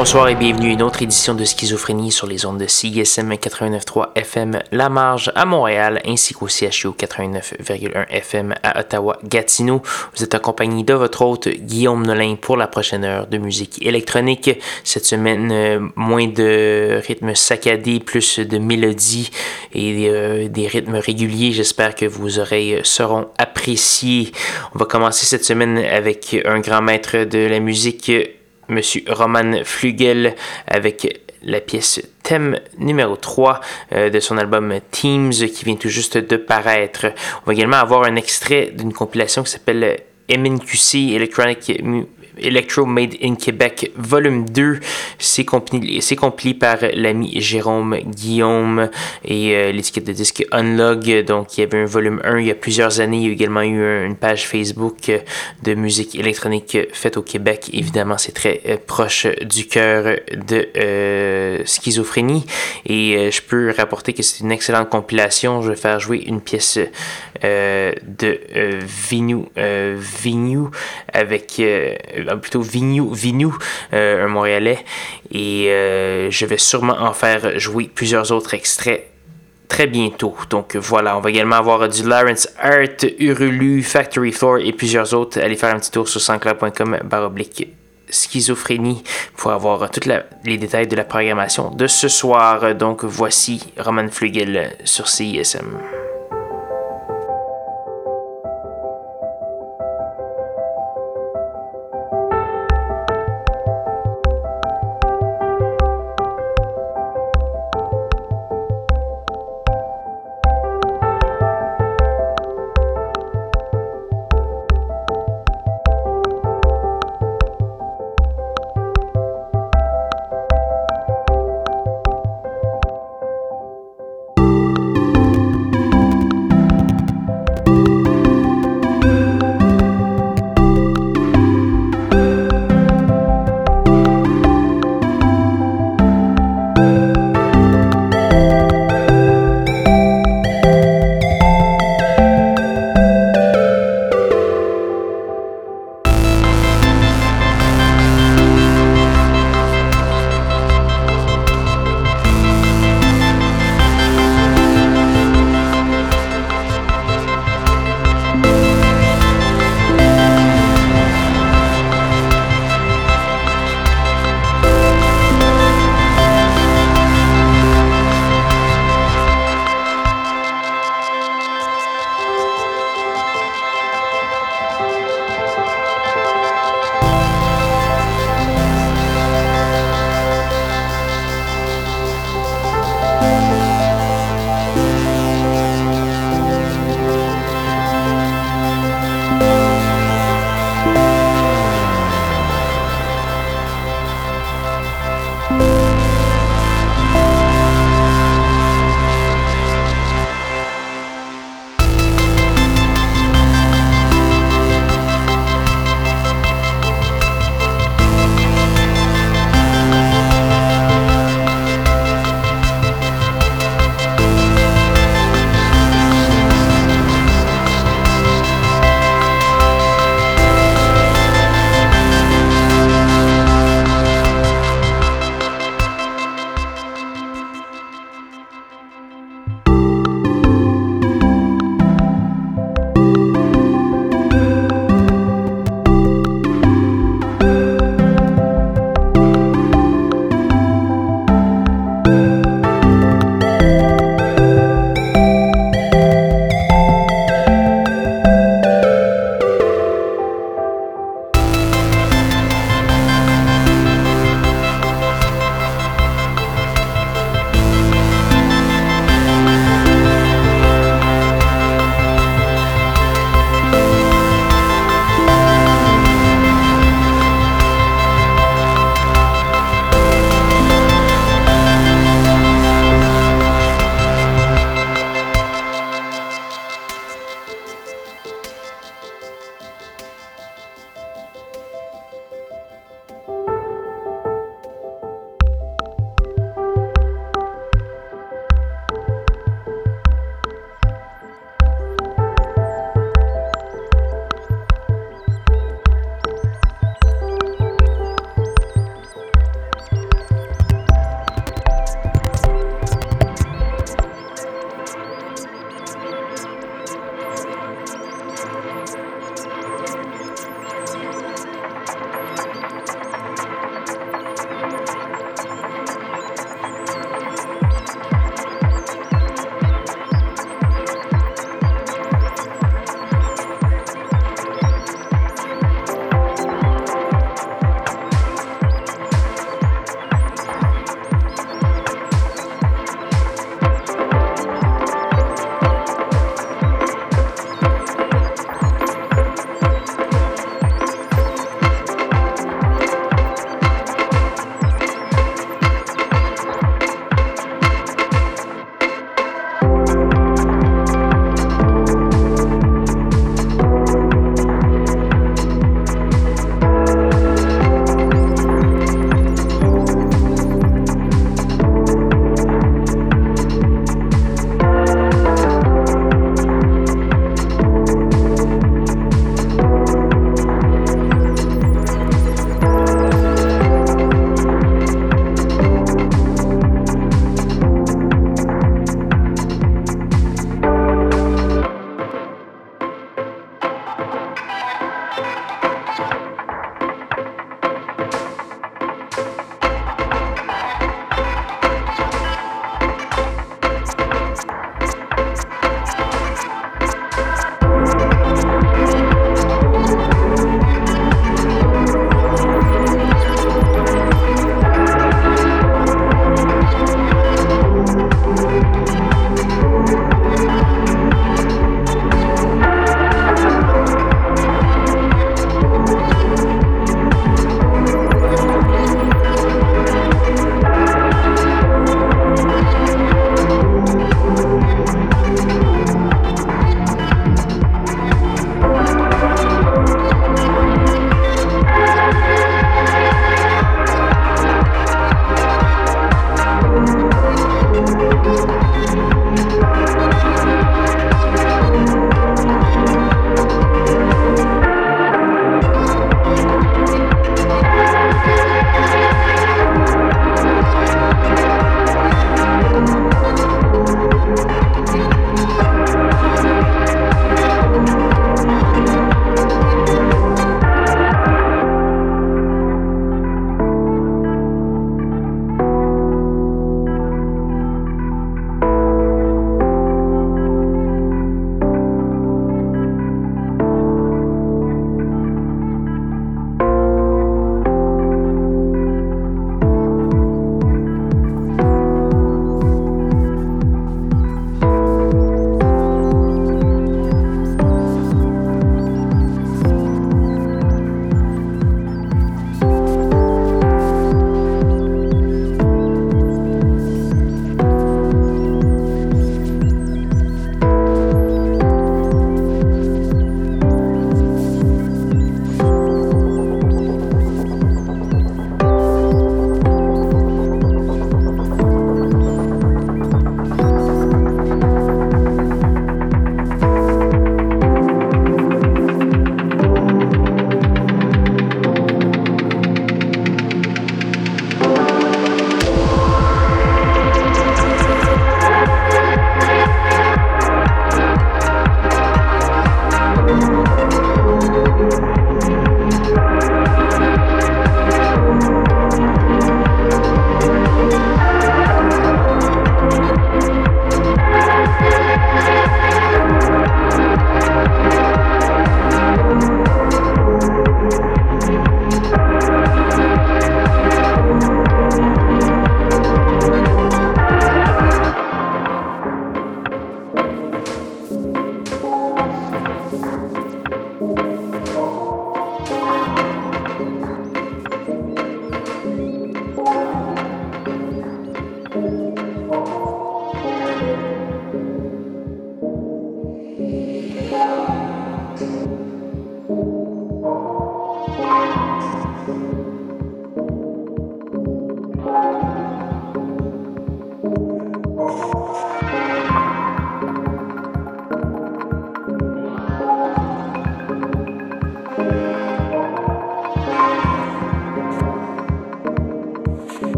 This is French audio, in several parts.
Bonsoir et bienvenue à une autre édition de Schizophrénie sur les ondes de CISM 89.3 FM La Marge à Montréal ainsi qu'au CHU 89.1 FM à Ottawa-Gatineau. Vous êtes accompagné de votre hôte Guillaume Nolin pour la prochaine heure de musique électronique. Cette semaine, euh, moins de rythmes saccadés, plus de mélodies et euh, des rythmes réguliers. J'espère que vos oreilles seront appréciées. On va commencer cette semaine avec un grand maître de la musique Monsieur Roman Flugel avec la pièce thème numéro 3 euh, de son album Teams qui vient tout juste de paraître. On va également avoir un extrait d'une compilation qui s'appelle MNQC Electronic Electro Made in Québec, volume 2. C'est compilé, par l'ami Jérôme Guillaume et euh, l'étiquette de disque Unlog. Donc, il y avait un volume 1 il y a plusieurs années. Il y a également eu une page Facebook de musique électronique faite au Québec. Évidemment, c'est très euh, proche du cœur de euh, schizophrénie. Et je peux rapporter que c'est une excellente compilation. Je vais faire jouer une pièce de Vinu, Vinu avec plutôt Vignou, Vignou euh, un Montréalais. Et euh, je vais sûrement en faire jouer plusieurs autres extraits très bientôt. Donc voilà, on va également avoir du Lawrence Art, Urulu, Factory Floor et plusieurs autres. Allez faire un petit tour sur sanscloud.com baroblique schizophrénie pour avoir tous les détails de la programmation de ce soir. Donc voici Roman Flugel sur CISM.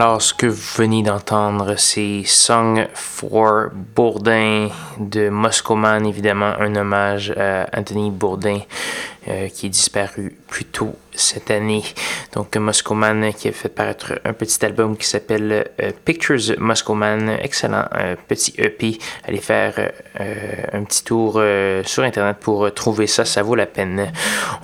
Alors, ce que vous venez d'entendre, c'est Song for Bourdin de Moscoman, évidemment, un hommage à Anthony Bourdin euh, qui est disparu plus tôt cette année. Donc, Moscoman qui a fait paraître un petit album qui s'appelle euh, Pictures Moscoman. Excellent euh, petit EP. Allez faire un petit tour sur Internet pour trouver ça. Ça vaut la peine.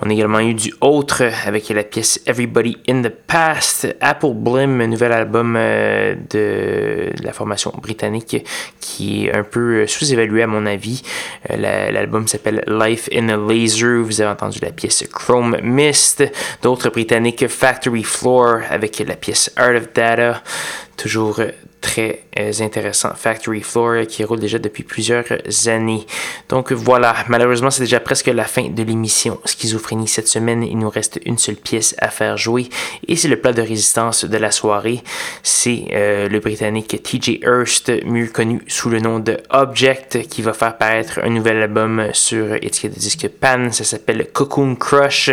On a également eu du autre avec la pièce Everybody in the Past. Apple Blim, nouvel album de la formation britannique qui est un peu sous-évalué à mon avis. L'album s'appelle Life in a Laser. Vous avez entendu la pièce Chrome Mist, d'autres britanniques Factory Floor avec la pièce Art of Data, toujours très euh, intéressant. Factory Floor qui roule déjà depuis plusieurs années. Donc voilà, malheureusement c'est déjà presque la fin de l'émission Schizophrénie cette semaine. Il nous reste une seule pièce à faire jouer et c'est le plat de résistance de la soirée. C'est euh, le Britannique TJ Hurst, mieux connu sous le nom de Object, qui va faire paraître un nouvel album sur étiquette de disque Pan. Ça s'appelle Cocoon Crush.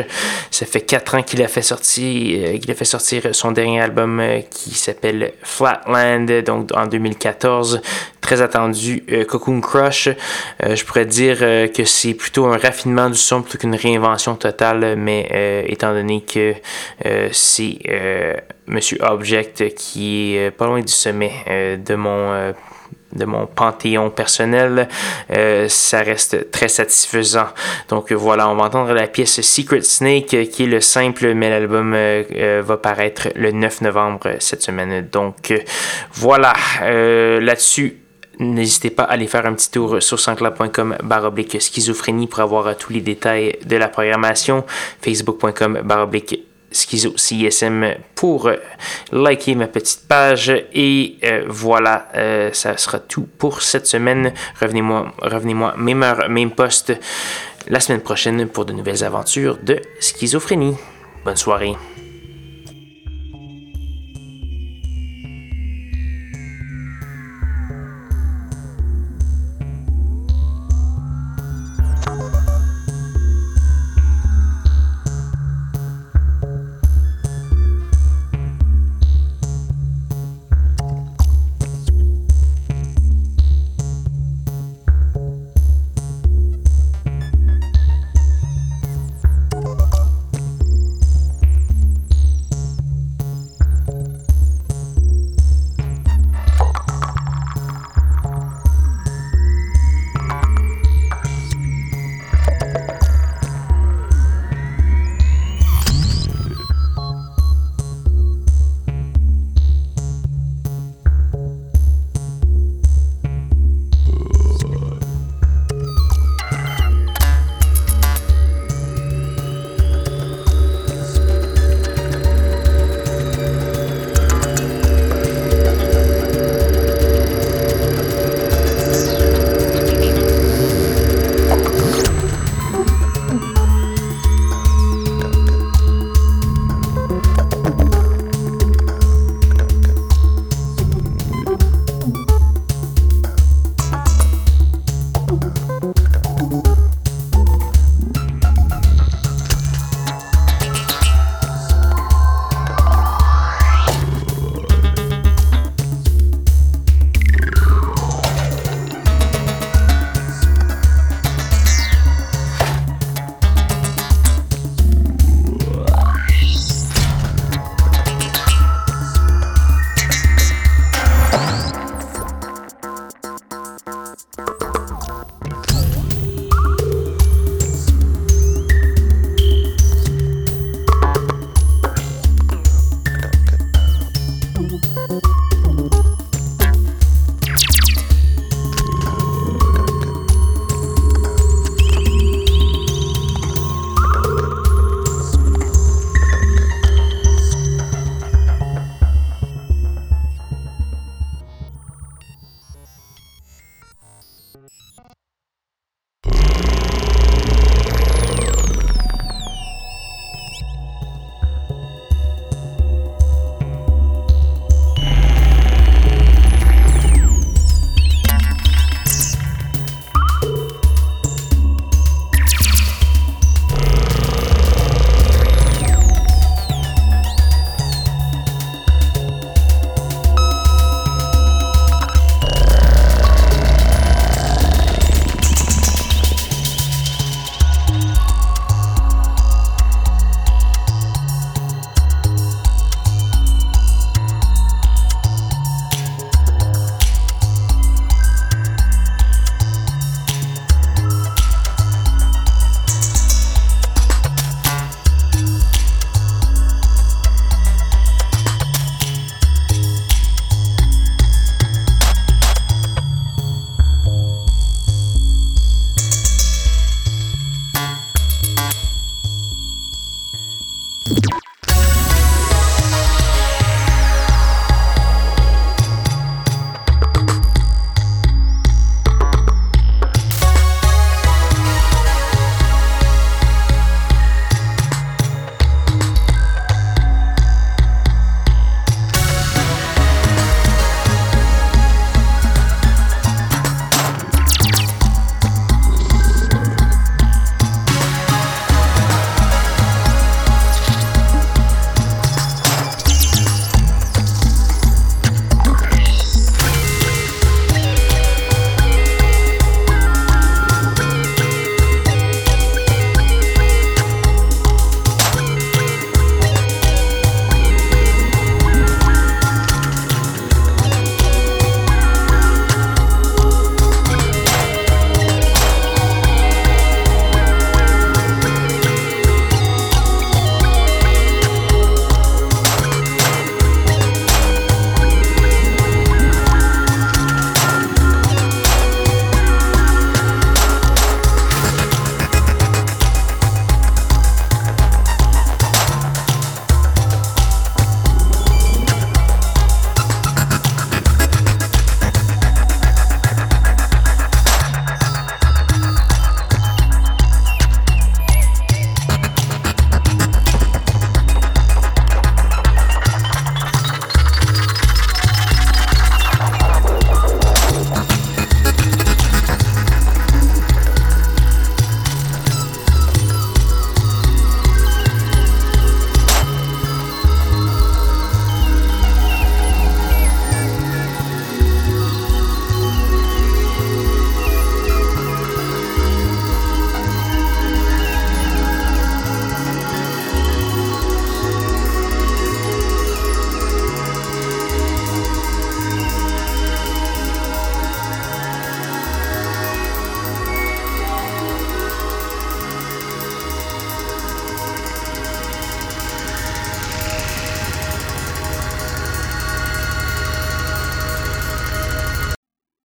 Ça fait quatre ans qu'il a euh, qu'il a fait sortir son dernier album qui s'appelle Flatland donc en 2014. Très attendu, euh, Cocoon Crush. Euh, je pourrais dire euh, que c'est plutôt un raffinement du son plutôt qu'une réinvention totale, mais étant donné que c'est Monsieur Object qui est pas loin du sommet de mon de mon panthéon personnel, euh, ça reste très satisfaisant. Donc voilà, on va entendre la pièce Secret Snake qui est le simple, mais l'album euh, euh, va paraître le 9 novembre cette semaine. Donc voilà, là-dessus, N'hésitez pas à aller faire un petit tour sur sanscloud.com baroblique schizophrénie pour avoir tous les détails de la programmation. Facebook.com baroblique Schizo CSM pour euh, liker ma petite page. Et euh, voilà, euh, ça sera tout pour cette semaine. Revenez-moi, revenez-moi, même heure, même poste la semaine prochaine pour de nouvelles aventures de schizophrénie. Bonne soirée.